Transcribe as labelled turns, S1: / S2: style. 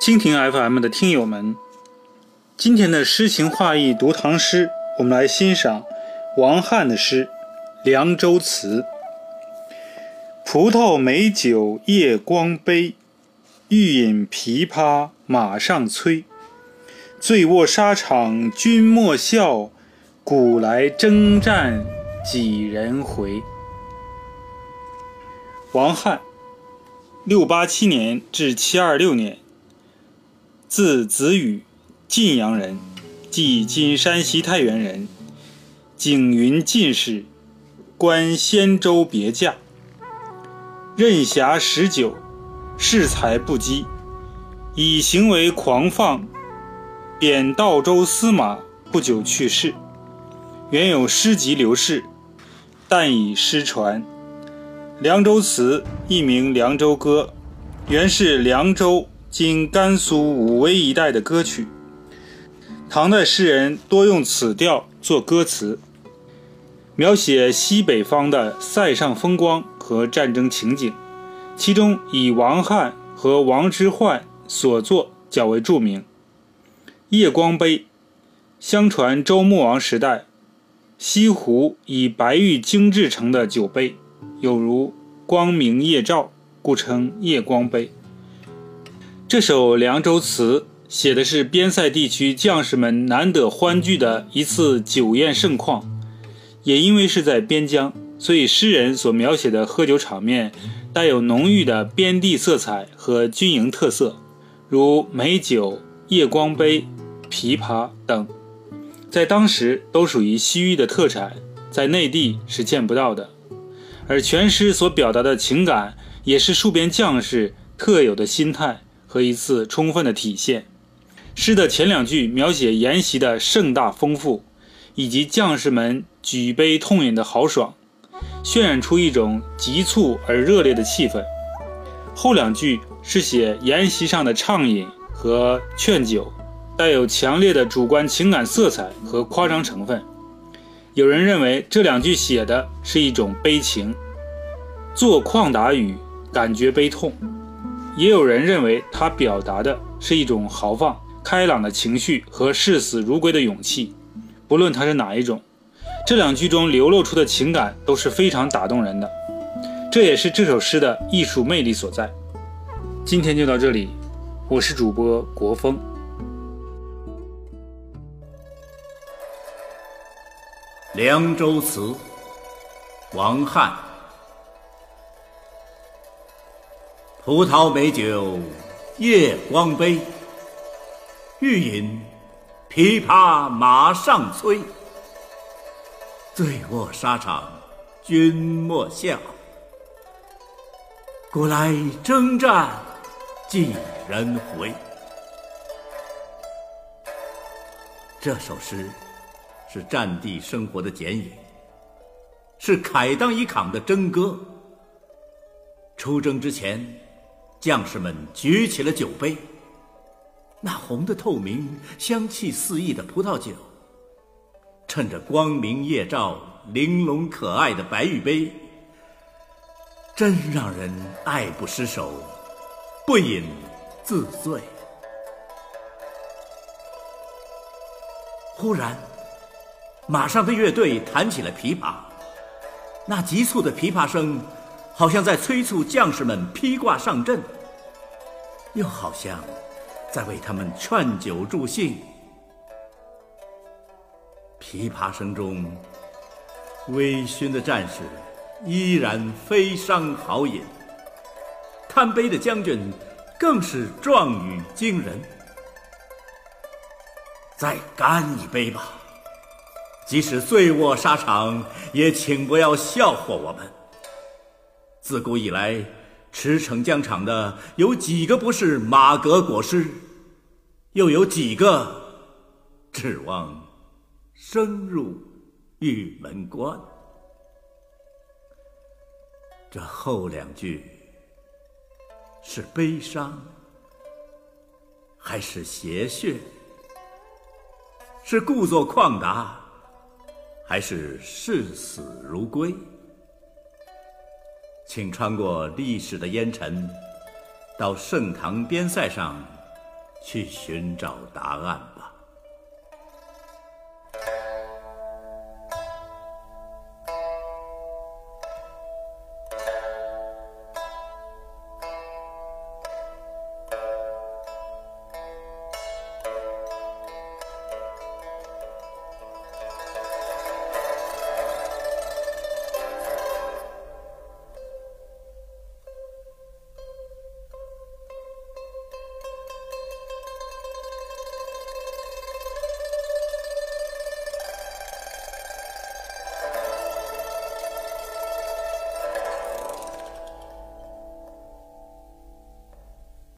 S1: 蜻蜓 FM 的听友们，今天的诗情画意读唐诗，我们来欣赏王翰的诗《凉州词》。葡萄美酒夜光杯，欲饮琵琶马上催。醉卧沙场君莫笑，古来征战几人回。王翰，六八七年至七二六年，字子羽，晋阳人，即今山西太原人，景云进士，官仙州别驾。任侠十九，恃才不羁，以行为狂放。贬道州司马，不久去世。原有诗集流世，但已失传。《凉州词》一名《凉州歌》，原是凉州（今甘肃武威一带）的歌曲。唐代诗人多用此调作歌词，描写西北方的塞上风光和战争情景。其中以王翰和王之涣所作较为著名。夜光杯，相传周穆王时代，西湖以白玉精制成的酒杯，有如光明夜照，故称夜光杯。这首《凉州词》写的是边塞地区将士们难得欢聚的一次酒宴盛况，也因为是在边疆，所以诗人所描写的喝酒场面带有浓郁的边地色彩和军营特色，如美酒、夜光杯。琵琶等，在当时都属于西域的特产，在内地是见不到的。而全诗所表达的情感，也是戍边将士特有的心态和一次充分的体现。诗的前两句描写筵席的盛大丰富，以及将士们举杯痛饮的豪爽，渲染出一种急促而热烈的气氛。后两句是写筵席上的畅饮和劝酒。带有强烈的主观情感色彩和夸张成分。有人认为这两句写的是一种悲情，作旷达语，感觉悲痛；也有人认为他表达的是一种豪放、开朗的情绪和视死如归的勇气。不论他是哪一种，这两句中流露出的情感都是非常打动人的。这也是这首诗的艺术魅力所在。今天就到这里，我是主播国风。
S2: 《凉州词》王翰：葡萄美酒夜光杯，欲饮琵琶马上催。醉卧沙场君莫笑，古来征战几人回？这首诗。是战地生活的剪影，是慨当以慷的征歌。出征之前，将士们举起了酒杯，那红的透明、香气四溢的葡萄酒，趁着光明夜照，玲珑可爱的白玉杯，真让人爱不释手，不饮自醉。忽然。马上的乐队弹起了琵琶，那急促的琵琶声，好像在催促将士们披挂上阵，又好像在为他们劝酒助兴。琵琶声中，微醺的战士依然飞觞豪饮，贪杯的将军更是壮语惊人。再干一杯吧！即使醉卧沙场，也请不要笑话我们。自古以来，驰骋疆场的有几个不是马革裹尸？又有几个指望升入玉门关？这后两句是悲伤，还是邪谑？是故作旷达？还是视死如归，请穿过历史的烟尘，到盛唐边塞上去寻找答案吧。